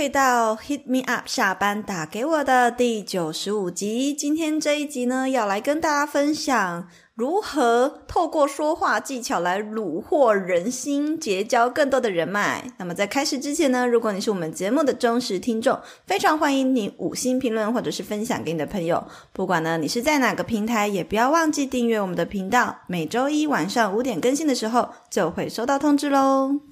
回到 Hit Me Up 下班打给我的第九十五集，今天这一集呢，要来跟大家分享。如何透过说话技巧来虏获人心，结交更多的人脉？那么在开始之前呢，如果你是我们节目的忠实听众，非常欢迎你五星评论或者是分享给你的朋友。不管呢你是在哪个平台，也不要忘记订阅我们的频道。每周一晚上五点更新的时候，就会收到通知喽。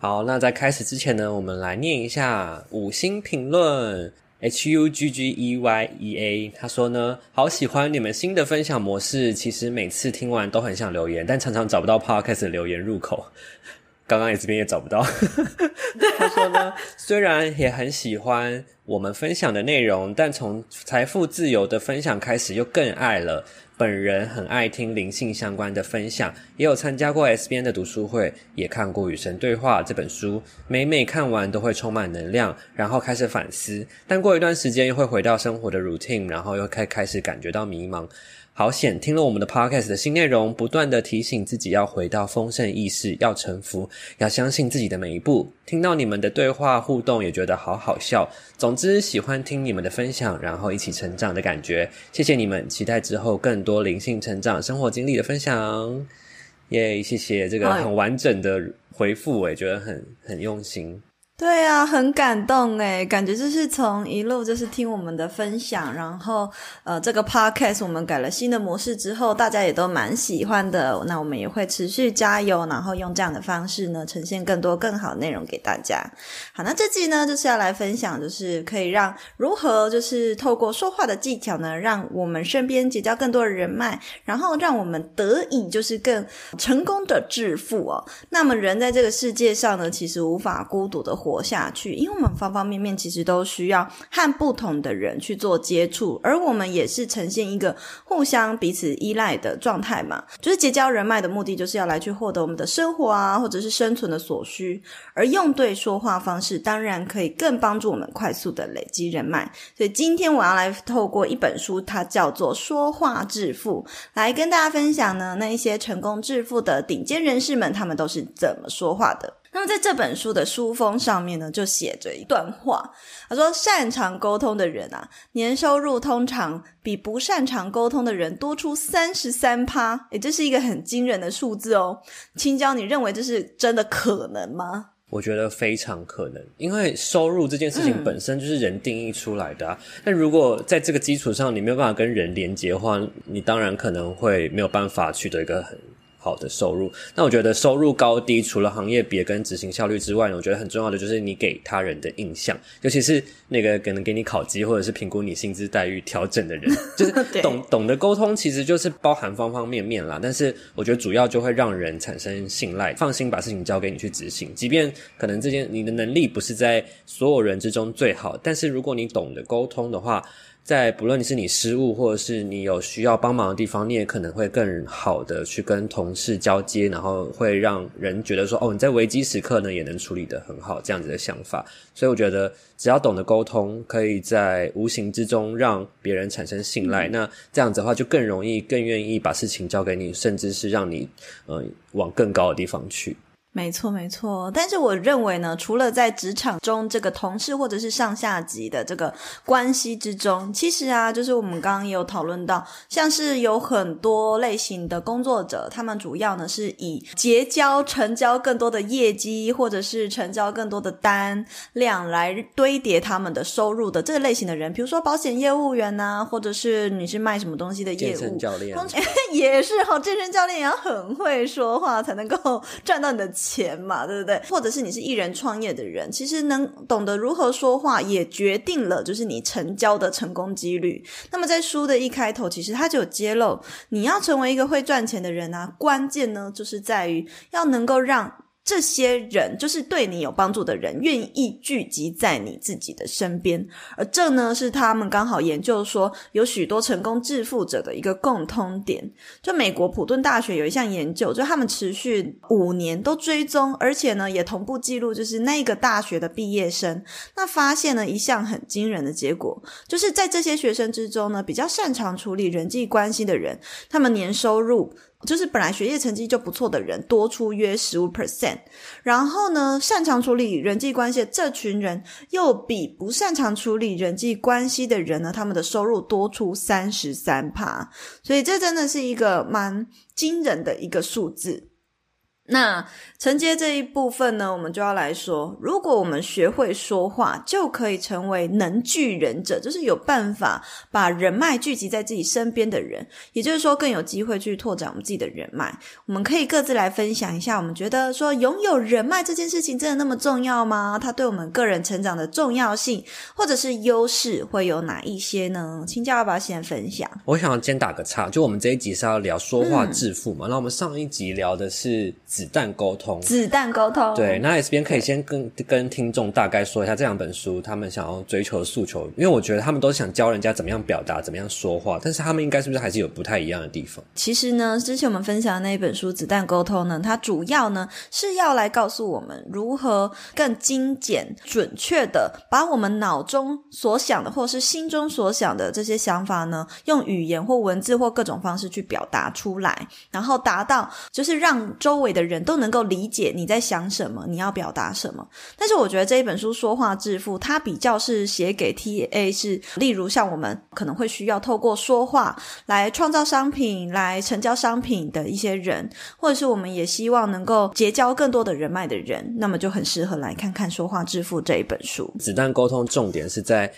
好，那在开始之前呢，我们来念一下五星评论。H U G G E Y E A，他说呢，好喜欢你们新的分享模式。其实每次听完都很想留言，但常常找不到 Podcast 的留言入口。刚刚也这边也找不到。他说呢，虽然也很喜欢我们分享的内容，但从财富自由的分享开始，又更爱了。本人很爱听灵性相关的分享，也有参加过 S 编的读书会，也看过《与神对话》这本书，每每看完都会充满能量，然后开始反思，但过一段时间又会回到生活的 routine，然后又开开始感觉到迷茫。好险，听了我们的 podcast 的新内容，不断的提醒自己要回到丰盛意识，要臣服，要相信自己的每一步。听到你们的对话互动，也觉得好好笑。总之，喜欢听你们的分享，然后一起成长的感觉。谢谢你们，期待之后更多灵性成长、生活经历的分享。耶，谢谢这个很完整的回复，我也觉得很很用心。对啊，很感动诶，感觉就是从一路就是听我们的分享，然后呃，这个 podcast 我们改了新的模式之后，大家也都蛮喜欢的。那我们也会持续加油，然后用这样的方式呢，呈现更多更好内容给大家。好，那这季呢就是要来分享，就是可以让如何就是透过说话的技巧呢，让我们身边结交更多的人脉，然后让我们得以就是更成功的致富哦。那么人在这个世界上呢，其实无法孤独的。活下去，因为我们方方面面其实都需要和不同的人去做接触，而我们也是呈现一个互相彼此依赖的状态嘛。就是结交人脉的目的，就是要来去获得我们的生活啊，或者是生存的所需。而用对说话方式，当然可以更帮助我们快速的累积人脉。所以今天我要来透过一本书，它叫做《说话致富》，来跟大家分享呢，那一些成功致富的顶尖人士们，他们都是怎么说话的。那么在这本书的书封上面呢，就写着一段话，他说：“擅长沟通的人啊，年收入通常比不擅长沟通的人多出三十三趴，诶，这是一个很惊人的数字哦。青椒，你认为这是真的可能吗？我觉得非常可能，因为收入这件事情本身就是人定义出来的啊。那、如果在这个基础上你没有办法跟人连接的话，你当然可能会没有办法取得一个很。”好的收入，那我觉得收入高低除了行业别跟执行效率之外呢，我觉得很重要的就是你给他人的印象，尤其是那个可能给你考绩或者是评估你薪资待遇调整的人，就是懂懂得沟通，其实就是包含方方面面啦。但是我觉得主要就会让人产生信赖，放心把事情交给你去执行，即便可能这件你的能力不是在所有人之中最好，但是如果你懂得沟通的话。在不论你是你失误，或者是你有需要帮忙的地方，你也可能会更好的去跟同事交接，然后会让人觉得说，哦，你在危机时刻呢也能处理得很好，这样子的想法。所以我觉得，只要懂得沟通，可以在无形之中让别人产生信赖，嗯、那这样子的话就更容易、更愿意把事情交给你，甚至是让你呃往更高的地方去。没错，没错。但是我认为呢，除了在职场中这个同事或者是上下级的这个关系之中，其实啊，就是我们刚刚也有讨论到，像是有很多类型的工作者，他们主要呢是以结交、成交更多的业绩，或者是成交更多的单量来堆叠他们的收入的这个类型的人，比如说保险业务员呐、啊，或者是你是卖什么东西的业务，健身教练 也是哈，健身教练也要很会说话才能够赚到你的钱。钱嘛，对不对？或者是你是艺人创业的人，其实能懂得如何说话，也决定了就是你成交的成功几率。那么在书的一开头，其实他就有揭露，你要成为一个会赚钱的人啊，关键呢就是在于要能够让这些人就是对你有帮助的人，愿意聚集在你自己的身边，而这呢是他们刚好研究说有许多成功致富者的一个共通点。就美国普顿大学有一项研究，就他们持续五年都追踪，而且呢也同步记录，就是那个大学的毕业生，那发现了一项很惊人的结果，就是在这些学生之中呢，比较擅长处理人际关系的人，他们年收入。就是本来学业成绩就不错的人多出约十五 percent，然后呢，擅长处理人际关系的这群人又比不擅长处理人际关系的人呢，他们的收入多出三十三趴，所以这真的是一个蛮惊人的一个数字。那承接这一部分呢，我们就要来说，如果我们学会说话，就可以成为能聚人者，就是有办法把人脉聚集在自己身边的人，也就是说更有机会去拓展我们自己的人脉。我们可以各自来分享一下，我们觉得说拥有人脉这件事情真的那么重要吗？它对我们个人成长的重要性，或者是优势会有哪一些呢？请教要不要先分享？我想先打个岔，就我们这一集是要聊说话致富嘛，那、嗯、我们上一集聊的是子弹沟通。子弹沟通，对，那 S 边可以先跟跟听众大概说一下这两本书他们想要追求的诉求，因为我觉得他们都想教人家怎么样表达，怎么样说话，但是他们应该是不是还是有不太一样的地方？其实呢，之前我们分享的那一本书《子弹沟通》呢，它主要呢是要来告诉我们如何更精简、准确的把我们脑中所想的，或是心中所想的这些想法呢，用语言或文字或各种方式去表达出来，然后达到就是让周围的人都能够理。解你在想什么，你要表达什么。但是我觉得这一本书《说话致富》，它比较是写给 TA，是例如像我们可能会需要透过说话来创造商品、来成交商品的一些人，或者是我们也希望能够结交更多的人脉的人，那么就很适合来看看《说话致富》这一本书。子弹沟通重点是在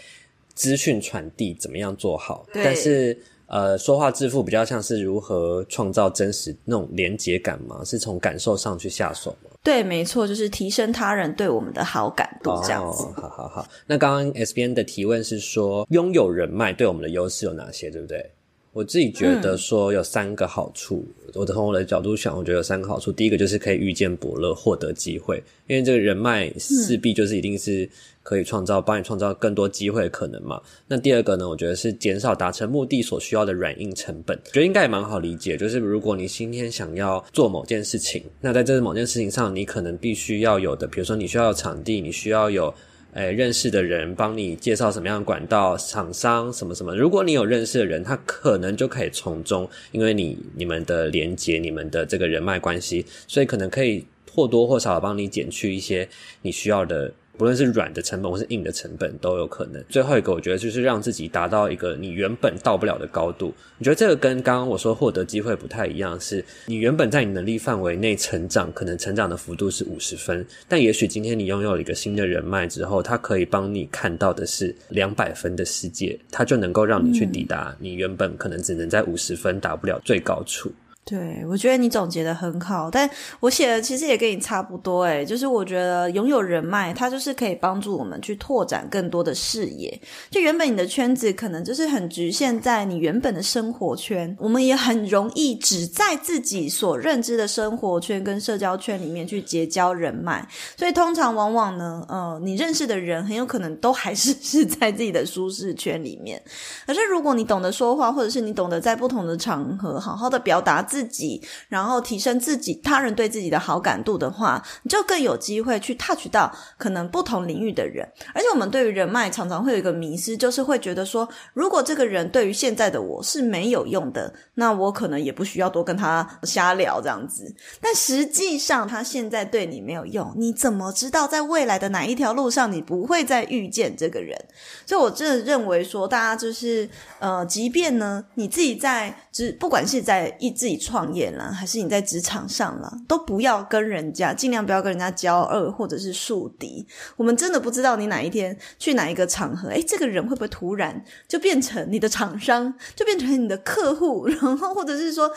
资讯传递怎么样做好，但是。呃，说话致富比较像是如何创造真实那种连结感吗？是从感受上去下手吗？对，没错，就是提升他人对我们的好感度这样子。哦，好好好。那刚刚 S B N 的提问是说，拥有人脉对我们的优势有哪些，对不对？我自己觉得说有三个好处。嗯、我从我的角度想，我觉得有三个好处。第一个就是可以遇见伯乐，获得机会，因为这个人脉势必就是一定是。可以创造，帮你创造更多机会的可能嘛？那第二个呢？我觉得是减少达成目的所需要的软硬成本。觉得应该也蛮好理解，就是如果你今天想要做某件事情，那在这某件事情上，你可能必须要有的，比如说你需要有场地，你需要有诶认识的人帮你介绍什么样的管道、厂商什么什么。如果你有认识的人，他可能就可以从中，因为你你们的连接、你们的这个人脉关系，所以可能可以或多或少帮你减去一些你需要的。不论是软的成本或是硬的成本都有可能。最后一个，我觉得就是让自己达到一个你原本到不了的高度。你觉得这个跟刚刚我说获得机会不太一样，是你原本在你能力范围内成长，可能成长的幅度是五十分，但也许今天你拥有了一个新的人脉之后，它可以帮你看到的是两百分的世界，它就能够让你去抵达你原本可能只能在五十分达不了最高处。对，我觉得你总结的很好，但我写的其实也跟你差不多诶，就是我觉得拥有人脉，它就是可以帮助我们去拓展更多的视野。就原本你的圈子可能就是很局限在你原本的生活圈，我们也很容易只在自己所认知的生活圈跟社交圈里面去结交人脉，所以通常往往呢，呃，你认识的人很有可能都还是 是在自己的舒适圈里面。可是如果你懂得说话，或者是你懂得在不同的场合好好的表达自己，然后提升自己、他人对自己的好感度的话，你就更有机会去 touch 到可能不同领域的人。而且我们对于人脉常常会有一个迷失，就是会觉得说，如果这个人对于现在的我是没有用的，那我可能也不需要多跟他瞎聊这样子。但实际上，他现在对你没有用，你怎么知道在未来的哪一条路上你不会再遇见这个人？所以，我真的认为说，大家就是呃，即便呢，你自己在，只不管是在一自己。创业啦，还是你在职场上啦，都不要跟人家，尽量不要跟人家交恶或者是树敌。我们真的不知道你哪一天去哪一个场合，哎，这个人会不会突然就变成你的厂商，就变成你的客户，然后或者是说。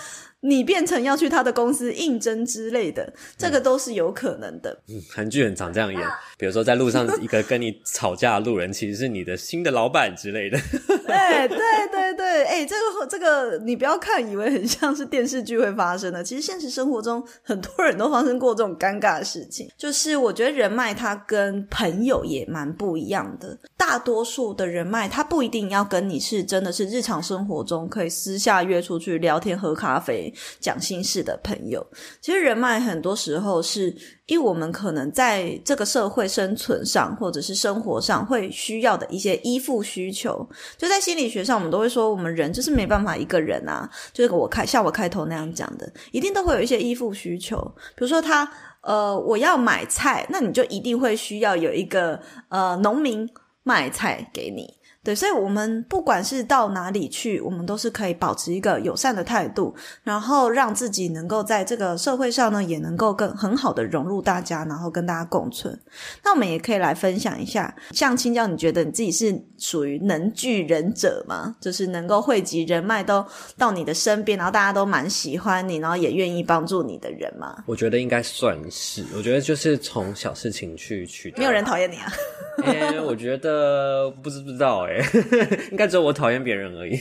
你变成要去他的公司应征之类的，这个都是有可能的。嗯，韩剧很常这样演，比如说在路上一个跟你吵架的路人，其实是你的新的老板之类的。对对对对，哎，这个这个你不要看以为很像是电视剧会发生的，其实现实生活中很多人都发生过这种尴尬的事情。就是我觉得人脉它跟朋友也蛮不一样的，大多数的人脉它不一定要跟你是真的是日常生活中可以私下约出去聊天喝咖啡。讲心事的朋友，其实人脉很多时候是因为我们可能在这个社会生存上，或者是生活上会需要的一些依附需求。就在心理学上，我们都会说，我们人就是没办法一个人啊，就是我开像我开头那样讲的，一定都会有一些依附需求。比如说他呃，我要买菜，那你就一定会需要有一个呃农民卖菜给你。对，所以，我们不管是到哪里去，我们都是可以保持一个友善的态度，然后让自己能够在这个社会上呢，也能够更很好的融入大家，然后跟大家共存。那我们也可以来分享一下，像青椒，你觉得你自己是属于能聚人者吗？就是能够汇集人脉都到你的身边，然后大家都蛮喜欢你，然后也愿意帮助你的人吗？我觉得应该算是，我觉得就是从小事情去去，没有人讨厌你啊？哎，我觉得不知不知道哎。应该只有我讨厌别人而已，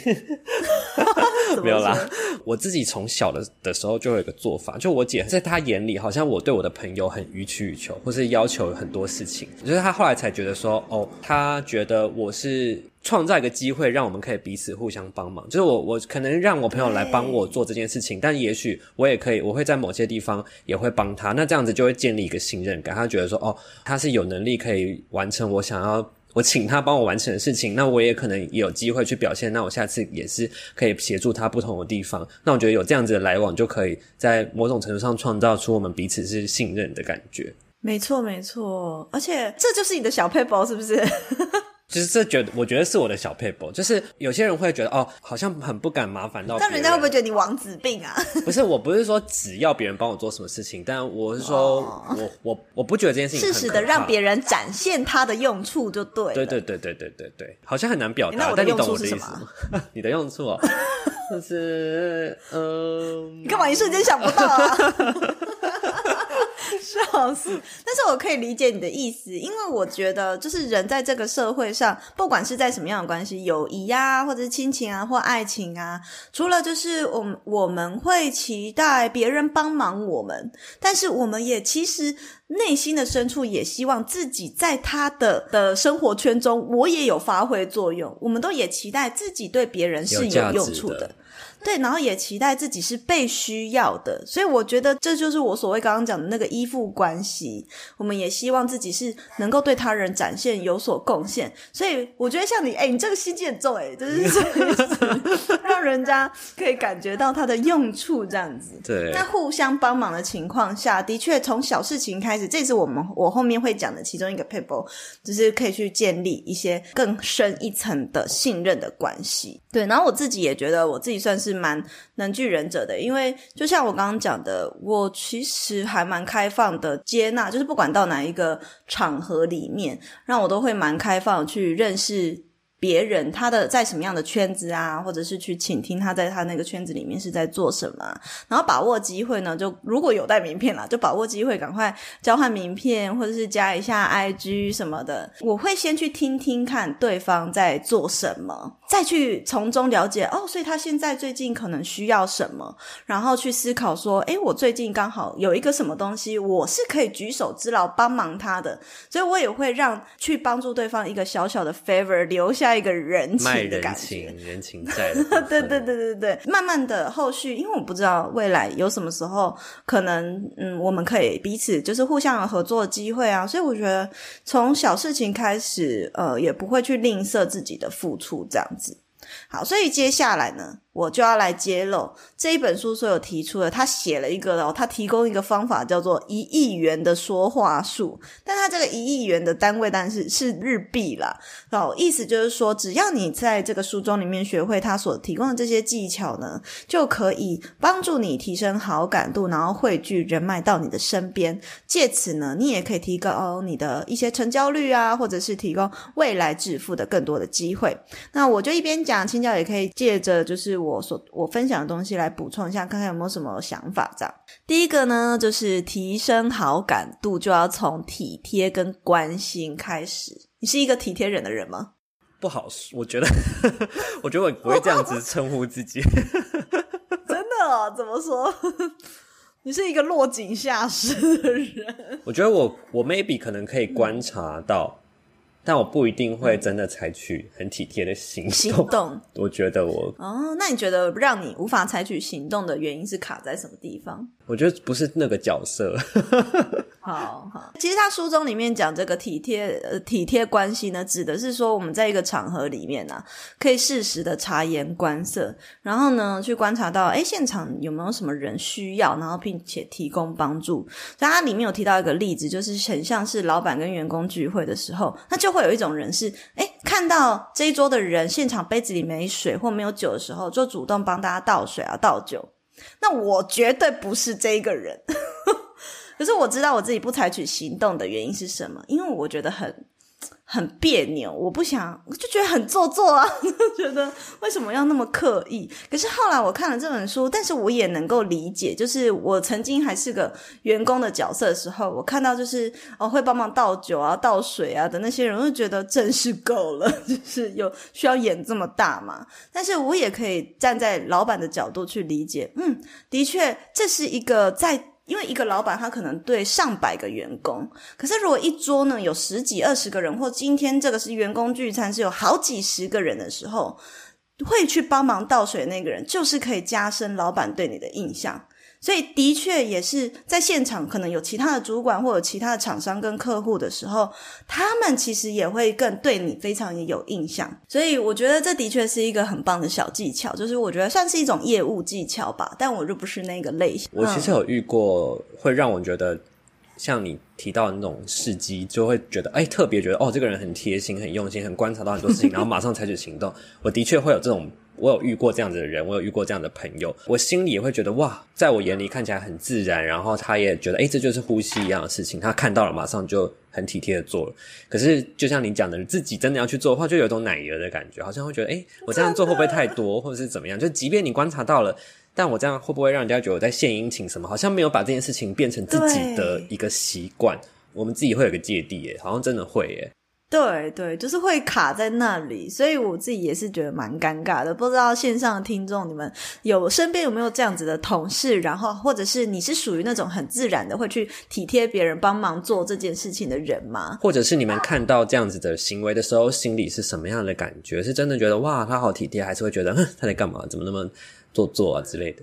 没有啦。我自己从小的的时候就有一个做法，就我姐在她眼里，好像我对我的朋友很予取予求，或是要求很多事情。就是她后来才觉得说，哦，她觉得我是创造一个机会，让我们可以彼此互相帮忙。就是我我可能让我朋友来帮我做这件事情，但也许我也可以，我会在某些地方也会帮他。那这样子就会建立一个信任感。他觉得说，哦，他是有能力可以完成我想要。我请他帮我完成的事情，那我也可能有机会去表现。那我下次也是可以协助他不同的地方。那我觉得有这样子的来往，就可以在某种程度上创造出我们彼此是信任的感觉。没错，没错，而且这就是你的小配包，是不是？就是这觉得，我觉得是我的小撇步。就是有些人会觉得，哦，好像很不敢麻烦到别人。但人家会不会觉得你王子病啊？不是，我不是说只要别人帮我做什么事情，但我是说，哦、我我我不觉得这件事情。适时的让别人展现他的用处就对。对对对对对对对，好像很难表达。那我的用处是什么？你的用处哦，就是嗯，呃、你干嘛一瞬间想不到啊？笑死！但是我可以理解你的意思，因为我觉得，就是人在这个社会上，不管是在什么样的关系，友谊呀，或者是亲情啊，或爱情啊，除了就是我们我们会期待别人帮忙我们，但是我们也其实内心的深处也希望自己在他的的生活圈中，我也有发挥作用。我们都也期待自己对别人是有用处的。对，然后也期待自己是被需要的，所以我觉得这就是我所谓刚刚讲的那个依附关系。我们也希望自己是能够对他人展现有所贡献，所以我觉得像你，哎，你这个心机很重，哎，就是 让人家可以感觉到他的用处这样子。对，那互相帮忙的情况下，的确从小事情开始，这是我们我后面会讲的其中一个 paper，，就是可以去建立一些更深一层的信任的关系。对，然后我自己也觉得我自己算是。蛮能聚人者的，因为就像我刚刚讲的，我其实还蛮开放的，接纳就是不管到哪一个场合里面，让我都会蛮开放去认识。别人他的在什么样的圈子啊，或者是去倾听他在他那个圈子里面是在做什么，然后把握机会呢，就如果有带名片啦，就把握机会赶快交换名片，或者是加一下 IG 什么的。我会先去听听看对方在做什么，再去从中了解哦，所以他现在最近可能需要什么，然后去思考说，诶，我最近刚好有一个什么东西，我是可以举手之劳帮忙他的，所以我也会让去帮助对方一个小小的 favor 留下。一个人情的感觉，人情，人情在。对对对对对，慢慢的后续，因为我不知道未来有什么时候可能，嗯，我们可以彼此就是互相有合作的机会啊，所以我觉得从小事情开始，呃，也不会去吝啬自己的付出，这样子。好，所以接下来呢，我就要来揭露这一本书所有提出的。他写了一个哦，他提供一个方法叫做一亿元的说话术，但他这个一亿元的单位但是是日币啦。哦，意思就是说，只要你在这个书中里面学会他所提供的这些技巧呢，就可以帮助你提升好感度，然后汇聚人脉到你的身边。借此呢，你也可以提高你的一些成交率啊，或者是提供未来致富的更多的机会。那我就一边讲，青椒也可以借着就是。我所我分享的东西来补充一下，看看有没有什么想法。这样，第一个呢，就是提升好感度就要从体贴跟关心开始。你是一个体贴人的人吗？不好说，我觉得，我觉得我不会这样子称呼自己。真的哦？怎么说？你是一个落井下石的人。我觉得我我 maybe 可能可以观察到。但我不一定会真的采取很体贴的行动。行动，我觉得我哦，那你觉得让你无法采取行动的原因是卡在什么地方？我觉得不是那个角色。好好，其实他书中里面讲这个体贴呃体贴关系呢，指的是说我们在一个场合里面啊，可以适时的察言观色，然后呢去观察到哎现场有没有什么人需要，然后并且提供帮助。所以他里面有提到一个例子，就是很像是老板跟员工聚会的时候，那就会有一种人是哎看到这一桌的人现场杯子里没水或没有酒的时候，就主动帮大家倒水啊倒酒。那我绝对不是这一个人。可是我知道我自己不采取行动的原因是什么？因为我觉得很很别扭，我不想，我就觉得很做作啊，觉得为什么要那么刻意？可是后来我看了这本书，但是我也能够理解，就是我曾经还是个员工的角色的时候，我看到就是哦会帮忙倒酒啊、倒水啊的那些人，我就觉得真是够了，就是有需要演这么大嘛？但是我也可以站在老板的角度去理解，嗯，的确这是一个在。因为一个老板他可能对上百个员工，可是如果一桌呢有十几二十个人，或今天这个是员工聚餐是有好几十个人的时候，会去帮忙倒水那个人，就是可以加深老板对你的印象。所以的确也是在现场，可能有其他的主管或者其他的厂商跟客户的时候，他们其实也会更对你非常有印象。所以我觉得这的确是一个很棒的小技巧，就是我觉得算是一种业务技巧吧。但我就不是那个类型。我其实有遇过会让我觉得像你提到的那种事迹，就会觉得哎，特别觉得哦，这个人很贴心、很用心、很观察到很多事情，然后马上采取行动。我的确会有这种。我有遇过这样子的人，我有遇过这样的朋友，我心里也会觉得哇，在我眼里看起来很自然，然后他也觉得，诶，这就是呼吸一样的事情，他看到了马上就很体贴的做了。可是就像你讲的，自己真的要去做的话，就有一种奶油的感觉，好像会觉得，诶，我这样做会不会太多，或者是怎么样？就即便你观察到了，但我这样会不会让人家觉得我在献殷勤什么？好像没有把这件事情变成自己的一个习惯，我们自己会有个芥蒂耶，好像真的会耶。对对，就是会卡在那里，所以我自己也是觉得蛮尴尬的。不知道线上的听众，你们有身边有没有这样子的同事？然后，或者是你是属于那种很自然的会去体贴别人、帮忙做这件事情的人吗？或者是你们看到这样子的行为的时候，心里是什么样的感觉？是真的觉得哇，他好体贴，还是会觉得哼，他在干嘛？怎么那么做作啊之类的？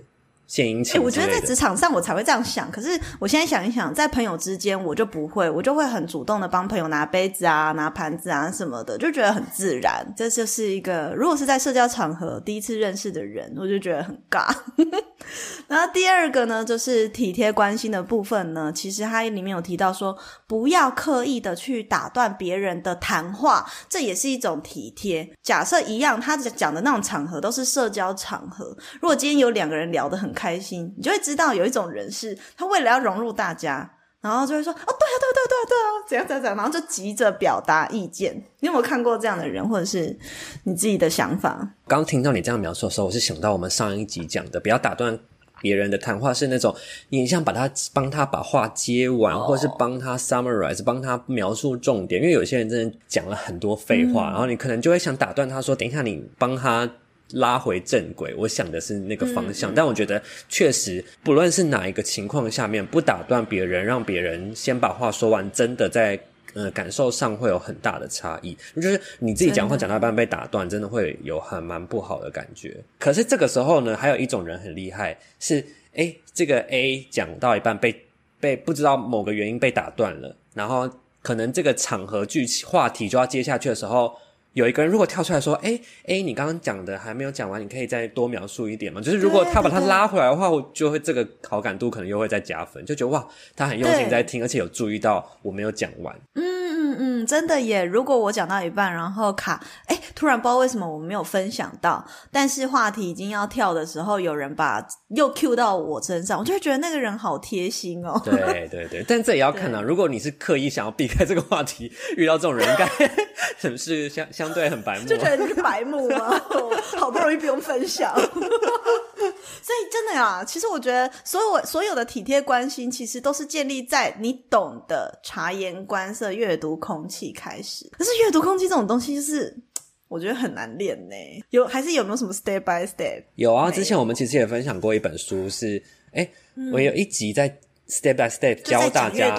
献殷勤。欸，我觉得在职场上我才会这样想，可是我现在想一想，在朋友之间我就不会，我就会很主动的帮朋友拿杯子啊、拿盘子啊什么的，就觉得很自然。这就是一个，如果是在社交场合第一次认识的人，我就觉得很尬。然后第二个呢，就是体贴关心的部分呢，其实它里面有提到说，不要刻意的去打断别人的谈话，这也是一种体贴。假设一样，他讲的那种场合都是社交场合，如果今天有两个人聊得很开心，你就会知道有一种人是，他为了要融入大家，然后就会说：“哦，对啊，对啊，对啊，对啊，对啊，怎样怎样怎样。”然后就急着表达意见。你有没有看过这样的人，或者是你自己的想法？刚听到你这样描述的时候，我是想到我们上一集讲的，不要打断别人的谈话，是那种你像把他帮他把话接完，或者是帮他 summarize，帮他描述重点。因为有些人真的讲了很多废话，嗯，然后你可能就会想打断他说：“等一下，你帮他。”拉回正轨，我想的是那个方向，嗯、但我觉得确实，不论是哪一个情况下面，不打断别人，让别人先把话说完，真的在呃感受上会有很大的差异。就是你自己讲话讲到一半被打断，真的会有很蛮不好的感觉。可是这个时候呢，还有一种人很厉害，是诶这个 A 讲到一半被被不知道某个原因被打断了，然后可能这个场合剧情话题就要接下去的时候。有一个人如果跳出来说：“哎哎，你刚刚讲的还没有讲完，你可以再多描述一点吗？”就是如果他把他拉回来的话，我就会这个好感度可能又会再加分，就觉得哇，他很用心在听，而且有注意到我没有讲完。嗯嗯嗯，真的耶。如果我讲到一半，然后卡，哎，突然不知道为什么我没有分享到，但是话题已经要跳的时候，有人把又 cue 到我身上，我就会觉得那个人好贴心哦。对对对，但这也要看啊。如果你是刻意想要避开这个话题，遇到这种人，应该 是不是相相对很白目？就觉得你是白目吗？好不容易不用分享。所以真的呀，其实我觉得所有所有的体贴关心，其实都是建立在你懂得察言观色、阅读空气开始。可是阅读空气这种东西，就是我觉得很难练呢。有还是有没有什么 step by step？有啊，之前我们其实也分享过一本书是，哎，我有一集在。Step by step 教大家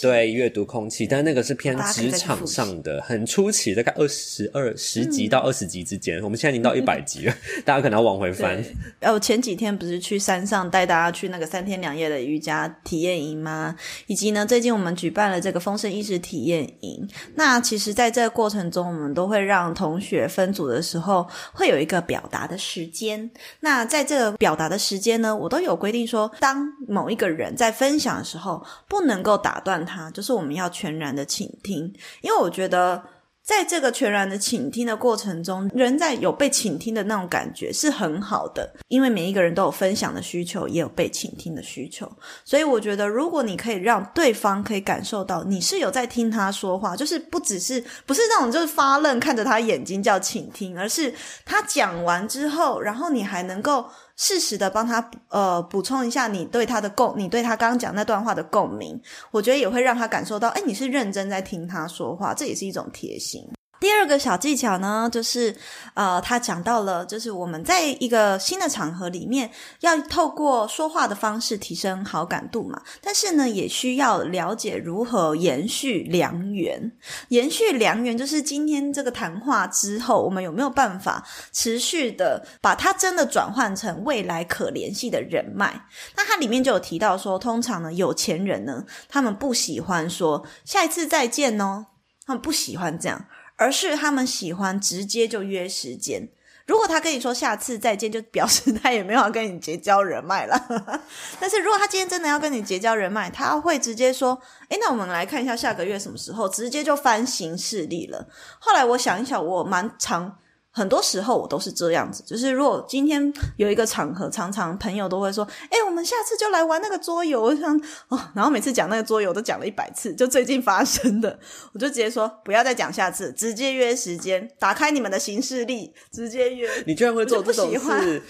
对阅读空气，但那个是偏职场上的，很初期，大概二十二十集到二十集之间。嗯、我们现在已经到一百集了，嗯、大家可能要往回翻。呃，我前几天不是去山上带大家去那个三天两夜的瑜伽体验营吗？以及呢，最近我们举办了这个丰盛意识体验营。那其实，在这个过程中，我们都会让同学分组的时候，会有一个表达的时间。那在这个表达的时间呢，我都有规定说，当某一个人在分分享的时候不能够打断他，就是我们要全然的倾听，因为我觉得在这个全然的倾听的过程中，人在有被倾听的那种感觉是很好的，因为每一个人都有分享的需求，也有被倾听的需求，所以我觉得如果你可以让对方可以感受到你是有在听他说话，就是不只是不是那种就是发愣看着他眼睛叫倾听，而是他讲完之后，然后你还能够。适时的帮他呃补充一下你对他的共，你对他刚刚讲那段话的共鸣，我觉得也会让他感受到，哎，你是认真在听他说话，这也是一种贴心。第二个小技巧呢，就是呃，他讲到了，就是我们在一个新的场合里面，要透过说话的方式提升好感度嘛。但是呢，也需要了解如何延续良缘。延续良缘就是今天这个谈话之后，我们有没有办法持续的把它真的转换成未来可联系的人脉？那它里面就有提到说，通常呢，有钱人呢，他们不喜欢说下一次再见哦，他们不喜欢这样。而是他们喜欢直接就约时间。如果他跟你说下次再见，就表示他也没有要跟你结交人脉了。但是如果他今天真的要跟你结交人脉，他会直接说：“诶，那我们来看一下下个月什么时候。”直接就翻行事历了。后来我想一想，我蛮常。很多时候我都是这样子，就是如果今天有一个场合，常常朋友都会说：“哎，我们下次就来玩那个桌游。”我想哦，然后每次讲那个桌游都讲了一百次，就最近发生的，我就直接说不要再讲下次，直接约时间，打开你们的行事历，直接约。你居然会做这种事？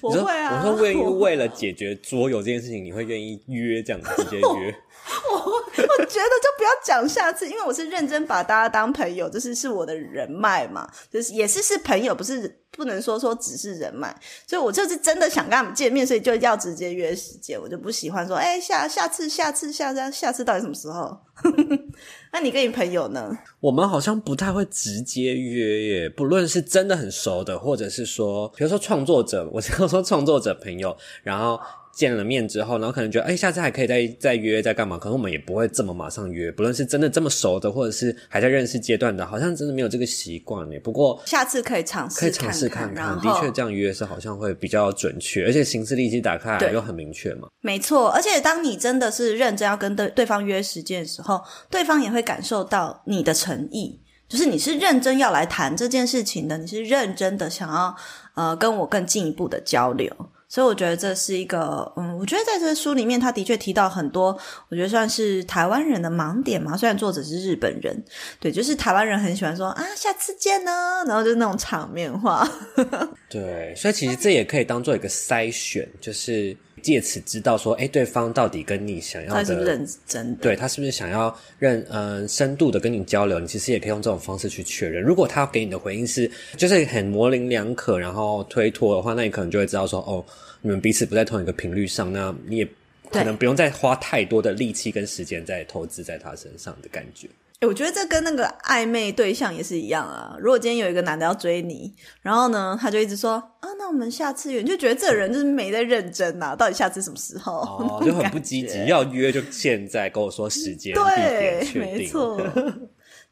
我会啊！我说愿意为了解决桌游这件事情，你会愿意约这样直接约？我我觉得就不要讲下次，因为我是认真把大家当朋友，就是是我的人脉嘛，就是也是是朋友，不是不能说说只是人脉，所以我就是真的想跟他们见面，所以就要直接约时间，我就不喜欢说哎下下次下次下次下次到底什么时候？那你跟你朋友呢？我们好像不太会直接约耶，不论是真的很熟的，或者是说，比如说创作者，我常说创作者朋友，然后。见了面之后，然后可能觉得，哎，下次还可以再再约，再干嘛？可能我们也不会这么马上约。不论是真的这么熟的，或者是还在认识阶段的，好像真的没有这个习惯耶。不过下次可以尝试，可以尝试看看。的确，这样约是好像会比较准确，而且行事历一打开来又很明确嘛。没错，而且当你真的是认真要跟对对方约时间的时候，对方也会感受到你的诚意，就是你是认真要来谈这件事情的，你是认真的想要呃跟我更进一步的交流。所以我觉得这是一个，嗯，我觉得在这书里面，他的确提到很多，我觉得算是台湾人的盲点嘛。虽然作者是日本人，对，就是台湾人很喜欢说啊，下次见呢，然后就那种场面话。对，所以其实这也可以当做一个筛选，就是借此知道说，哎，对方到底跟你想要的，他是不是认真的？对，他是不是想要认，嗯、呃，深度的跟你交流？你其实也可以用这种方式去确认。如果他给你的回应是就是很模棱两可，然后推脱的话，那你可能就会知道说，哦。你们彼此不在同一个频率上，那你也可能不用再花太多的力气跟时间在投资在他身上的感觉。欸，我觉得这跟那个暧昧对象也是一样啊。如果今天有一个男的要追你，然后呢，他就一直说啊，那我们下次约，你就觉得这个人就是没在认真呐。到底下次什么时候？哦，就很不积极，要约就现在跟我说时间，对，没错。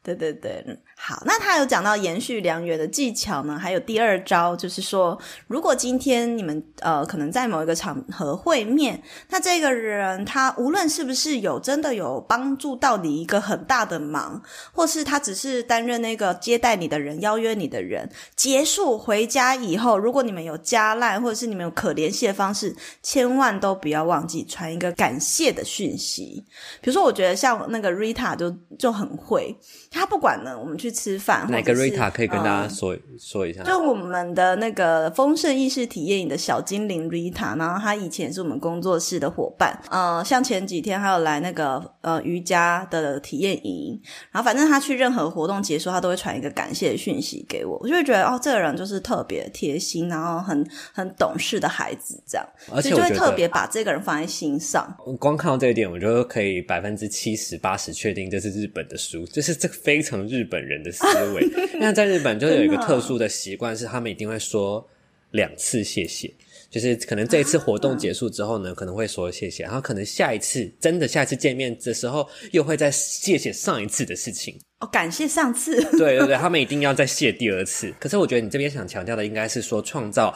对对对，好，那他有讲到延续良缘的技巧呢，还有第二招，就是说，如果今天你们呃可能在某一个场合会面，那这个人他无论是不是有真的有帮助到你一个很大的忙，或是他只是担任那个接待你的人、邀约你的人，结束回家以后，如果你们有加赖或者是你们有可联系的方式，千万都不要忘记传一个感谢的讯息。比如说，我觉得像那个 Rita 就就很会。他不管呢，我们去吃饭。哪个 Rita 可以跟大家说、嗯、说一下？就我们的那个丰盛意识体验营的小精灵 Rita，然后他以前是我们工作室的伙伴。呃，像前几天还有来那个呃瑜伽的体验营，然后反正他去任何活动结束，他都会传一个感谢的讯息给我。我就会觉得哦，这个人就是特别贴心，然后很很懂事的孩子，这样，而且就会特别把这个人放在心上。光看到这一点，我觉得可以百分之七十八十确定这是日本的书，就是这个。非常日本人的思维，那在日本就有一个特殊的习惯，是他们一定会说两次谢谢，就是可能这一次活动结束之后呢，可能会说谢谢，然后可能下一次真的下一次见面的时候，又会再谢谢上一次的事情。哦，感谢上次。对对对，他们一定要再谢第二次。可是我觉得你这边想强调的，应该是说创造。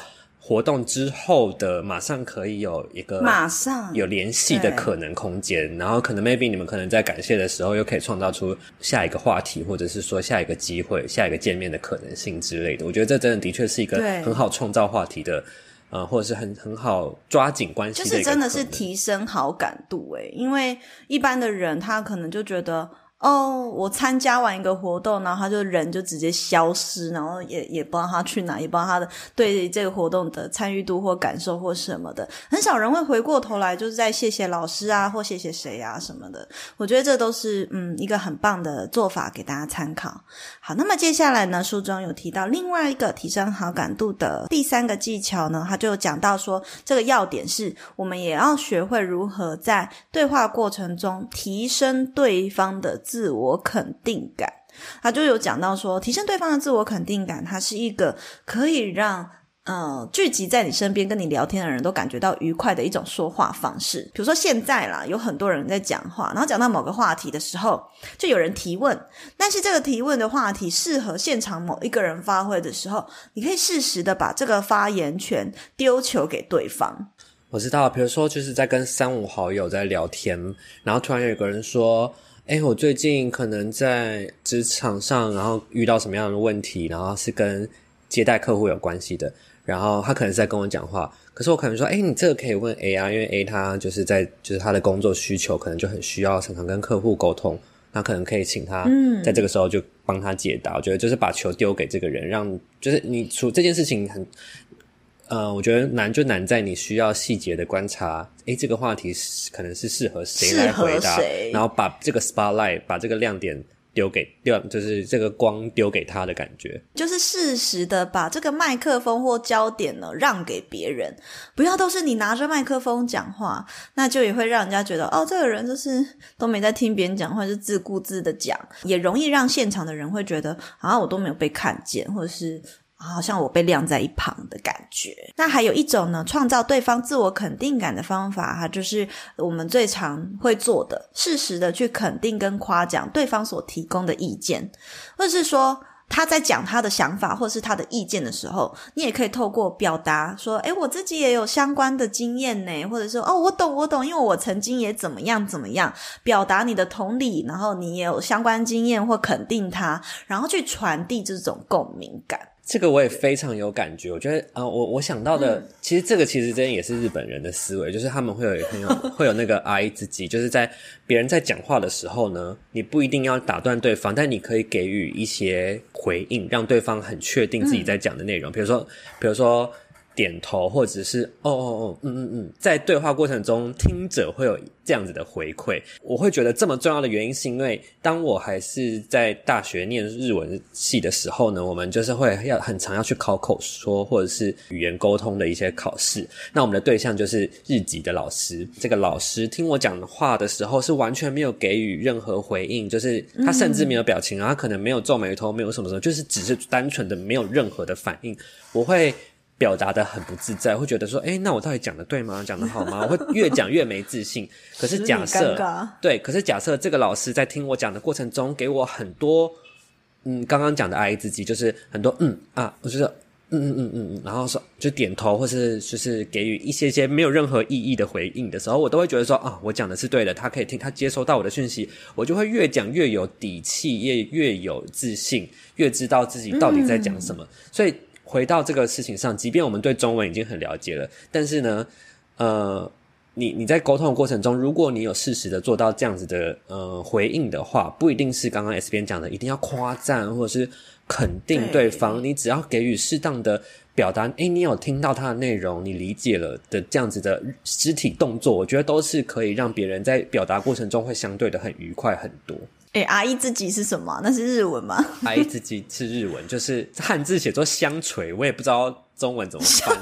活动之后的马上可以有一个马上有联系的可能空间，然后可能 maybe 你们可能在感谢的时候又可以创造出下一个话题，或者是说下一个机会、下一个见面的可能性之类的。我觉得这真的的确是一个很好创造话题的，呃，或者是很很好抓紧关系，就是真的是提升好感度诶，因为一般的人他可能就觉得。哦我参加完一个活动，然后他就人就直接消失，然后也也不知道他去哪，也不知道他的对这个活动的参与度或感受或什么的，很少人会回过头来就是在谢谢老师啊或谢谢谁啊什么的。我觉得这都是嗯一个很棒的做法，给大家参考。好，那么接下来呢，书中有提到另外一个提升好感度的第三个技巧呢，他就讲到说，这个要点是我们也要学会如何在对话过程中提升对方的。自我肯定感，他就有讲到说，提升对方的自我肯定感，它是一个可以让呃聚集在你身边跟你聊天的人都感觉到愉快的一种说话方式。比如说现在啦，有很多人在讲话，然后讲到某个话题的时候，就有人提问，但是这个提问的话题适合现场某一个人发挥的时候，你可以适时的把这个发言权丢球给对方。我知道，比如说就是在跟三五好友在聊天，然后突然有一个人说。诶，我最近可能在职场上，然后遇到什么样的问题，然后是跟接待客户有关系的，然后他可能是在跟我讲话，可是我可能说，哎，你这个可以问 A 啊，因为 A 他就是在就是他的工作需求，可能就很需要常常跟客户沟通，那可能可以请他在这个时候就帮他解答。嗯，我觉得就是把球丢给这个人，让就是你处这件事情很。呃，我觉得难就难在你需要细节的观察，诶，这个话题是可能是适合谁来回答，然后把这个 spotlight，把这个亮点丢给丢，就是这个光丢给他的感觉，就是适时的把这个麦克风或焦点呢让给别人，不要都是你拿着麦克风讲话，那就也会让人家觉得哦，这个人就是都没在听别人讲话，就自顾自的讲，也容易让现场的人会觉得啊，我都没有被看见，或者是。好像我被晾在一旁的感觉。那还有一种呢，创造对方自我肯定感的方法，哈，就是我们最常会做的，适时的去肯定跟夸奖对方所提供的意见，或者是说他在讲他的想法或是他的意见的时候，你也可以透过表达说，诶，我自己也有相关的经验呢，或者说，哦，我懂，我懂，因为我曾经也怎么样怎么样，表达你的同理，然后你也有相关经验或肯定他，然后去传递这种共鸣感。这个我也非常有感觉，我觉得，呃，我我想到的，嗯、其实这个其实真的也是日本人的思维，就是他们会有很有 会有那个 I 自己，就是在别人在讲话的时候呢，你不一定要打断对方，但你可以给予一些回应，让对方很确定自己在讲的内容，嗯、比如说，比如说。点头，或者是哦哦哦，嗯嗯嗯，在对话过程中，听者会有这样子的回馈。我会觉得这么重要的原因，是因为当我还是在大学念日文系的时候呢，我们就是会要很常要去考口说或者是语言沟通的一些考试。那我们的对象就是日籍的老师。这个老师听我讲话的时候，是完全没有给予任何回应，就是他甚至没有表情，然后他可能没有皱眉头，没有什么什么，就是只是单纯的没有任何的反应。我会。表达的很不自在，会觉得说，诶，那我到底讲的对吗？讲得好吗？我会越讲越没自信。可是 假设，对，可是假设这个老师在听我讲的过程中，给我很多，嗯，刚刚讲的爱自己，就是很多嗯啊，我觉得。嗯嗯嗯嗯嗯，然后说就点头，或是就是给予一些些没有任何意义的回应的时候，我都会觉得说啊，我讲的是对的，他可以听，他接收到我的讯息，我就会越讲越有底气，越越有自信，越知道自己到底在讲什么。嗯、所以回到这个事情上，即便我们对中文已经很了解了，但是呢，呃，你你在沟通的过程中，如果你有适时的做到这样子的呃回应的话，不一定是刚刚 S 边讲的一定要夸赞，或者是。肯定对方，你只要给予适当的表达，诶，你有听到他的内容，你理解了的这样子的肢体动作，我觉得都是可以让别人在表达过程中会相对的很愉快很多。诶，阿姨自己是什么？那是日文吗？阿姨自己是日文，就是汉字写作相锤，我也不知道中文怎么翻。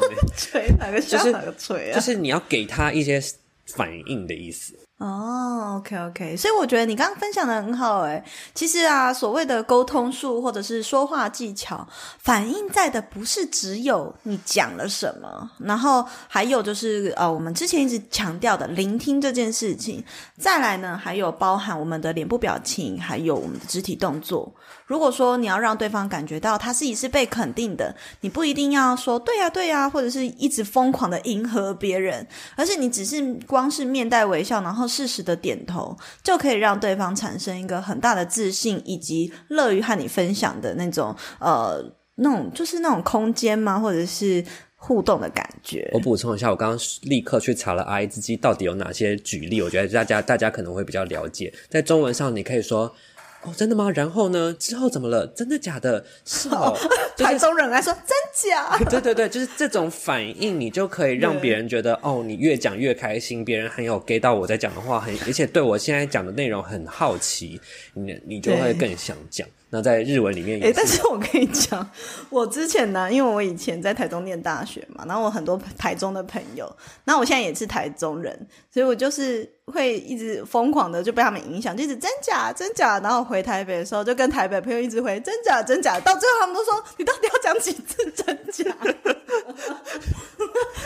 哪个相哪个锤啊？就是你要给他一些反应的意思。哦、，OK OK，所以我觉得你刚刚分享的很好诶。其实啊，所谓的沟通术或者是说话技巧，反映在的不是只有你讲了什么，然后还有就是呃，我们之前一直强调的聆听这件事情。再来呢，还有包含我们的脸部表情，还有我们的肢体动作。如果说你要让对方感觉到他自己是被肯定的，你不一定要说对呀对呀，或者是一直疯狂的迎合别人，而是你只是光是面带微笑，然后适时的点头，就可以让对方产生一个很大的自信，以及乐于和你分享的那种呃那种就是那种空间吗？或者是互动的感觉。我补充一下，我刚刚立刻去查了 I 字肌到底有哪些举例，我觉得大家大家可能会比较了解。在中文上，你可以说。哦，真的吗？然后呢？之后怎么了？真的假的？是哦，就是、台中人来说真假？对对对，就是这种反应，你就可以让别人觉得 哦，你越讲越开心，别人很有 get 到我在讲的话，很而且对我现在讲的内容很好奇，你你就会更想讲。那在日文里面也，哎，但是我跟你讲，我之前呢，因为我以前在台中念大学嘛，然后我很多台中的朋友，那我现在也是台中人，所以我就是会一直疯狂的就被他们影响，就一直真假真假，然后回台北的时候就跟台北朋友一直回真假真假，到最后他们都说你到底要讲几次真假？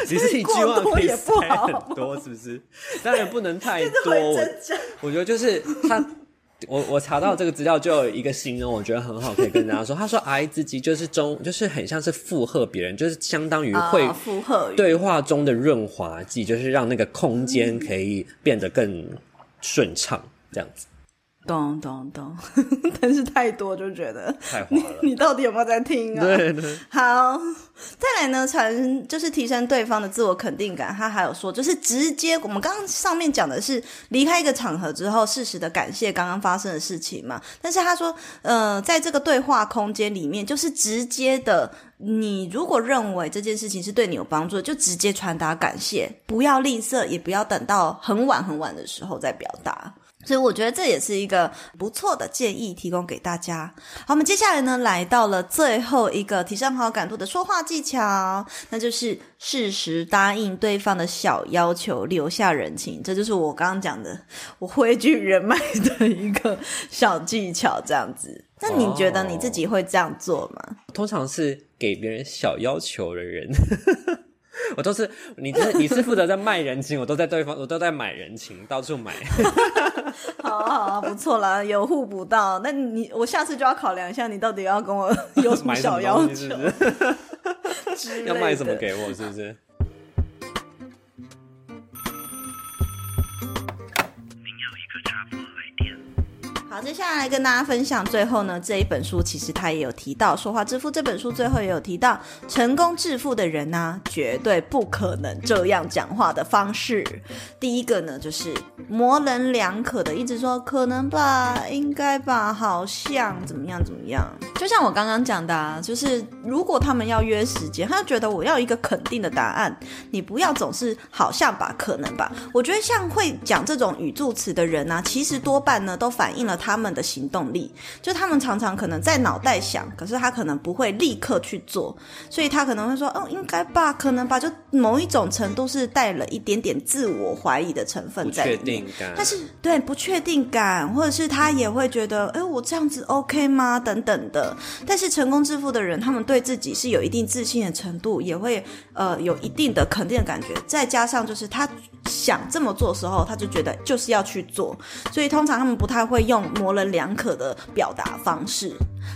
其实一句话可以塞很多，是不是？当然不能太多。我 觉得就是他。我我查到这个资料，就有一个形容，我觉得很好，可以跟大家说。他说：“I 自己就是中，就是很像是附和别人，就是相当于会附和对话中的润滑剂，就是让那个空间可以变得更顺畅，这样子。”咚咚咚，但是太多就觉得太滑了。你到底有没有在听啊？对对。好，再来呢，传就是提升对方的自我肯定感。他还有说，就是直接，我们刚刚上面讲的是离开一个场合之后，适时的感谢刚刚发生的事情嘛。但是他说，呃，在这个对话空间里面，就是直接的，你如果认为这件事情是对你有帮助的，就直接传达感谢，不要吝啬，也不要等到很晚很晚的时候再表达。所以我觉得这也是一个不错的建议，提供给大家。好，我们接下来呢，来到了最后一个提升好感度的说话技巧，那就是适时答应对方的小要求，留下人情。这就是我刚刚讲的，我汇聚人脉的一个小技巧，这样子。那你觉得你自己会这样做吗？通常是给别人小要求的人。我都是你，你是负责在卖人情，我都在对方，我都在买人情，到处买。好好啊，不错啦，有互补到。那你，我下次就要考量一下，你到底要跟我 有什么小要求？是是要卖什么给我？是不是？好接下来跟大家分享，最后呢，这一本书其实他也有提到，《说话致富》这本书最后也有提到，成功致富的人呢、绝对不可能这样讲话的方式。第一个呢，就是模棱两可的，一直说可能吧，应该吧，好像怎么样怎么样。就像我刚刚讲的，啊，就是如果他们要约时间，他就觉得我要一个肯定的答案，你不要总是好像吧，可能吧。我觉得像会讲这种语助词的人呢、其实多半呢都反映了他。他们的行动力，就他们常常可能在脑袋想，可是他可能不会立刻去做，所以他可能会说：“哦，应该吧，可能吧。”就某一种程度是带了一点点自我怀疑的成分在里面，不确定感。但是对不确定感，或者是他也会觉得：“哎，我这样子 OK 吗？”等等的。但是成功致富的人，他们对自己是有一定自信的程度，也会呃有一定的肯定的感觉，再加上就是他想这么做的时候，他就觉得就是要去做，所以通常他们不太会用模棱两可的表达方式。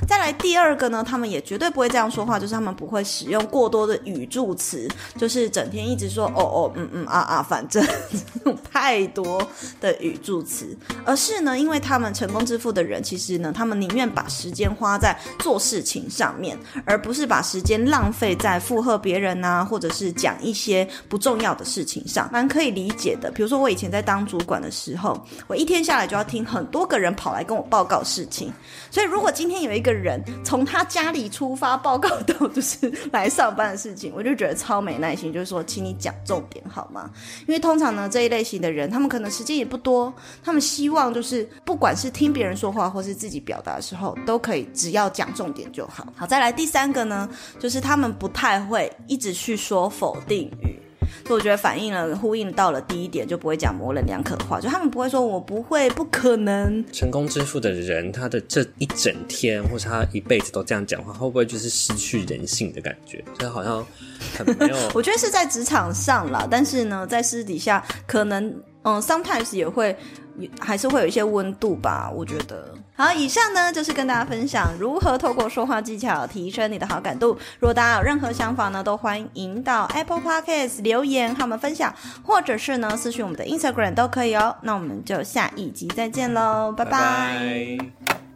再来第二个呢，他们也绝对不会这样说话，就是他们不会使用过多的语助词，就是整天一直说哦哦嗯嗯啊啊，反正 太多的语助词，而是呢，因为他们成功致富的人，其实呢，他们宁愿把时间花在做事情上面，而不是把时间浪费在附和别人啊，或者是讲一些不重要的事情上，蛮可以理解的。比如说我以前在当主管的时候，我一天下来就要听很多个人跑来跟我报告事情，所以如果今天有一个人从他家里出发报告到就是来上班的事情，我就觉得超没耐心，就是说，请你讲重点好吗？因为通常呢，这一类型的人，他们可能时间也不多，他们希望就是不管是听别人说话或是自己表达的时候，都可以只要讲重点就好。好，再来第三个呢，就是他们不太会一直去说否定语。所以我觉得反映了、呼应到了第一点，就不会讲模棱两可的话，就他们不会说“我不会”“不可能”。成功致富的人，他的这一整天，或是他一辈子都这样讲话，会不会就是失去人性的感觉？所以好像很没有。我觉得是在职场上啦，但是呢，在私底下可能，嗯，sometimes 也会。还是会有一些温度吧，我觉得。好，以上呢就是跟大家分享如何透过说话技巧提升你的好感度。如果大家有任何想法呢，都欢迎到 Apple Podcast 留言和我们分享，或者是呢私讯我们的 Instagram 都可以哦。那我们就下一集再见喽，拜拜。拜拜。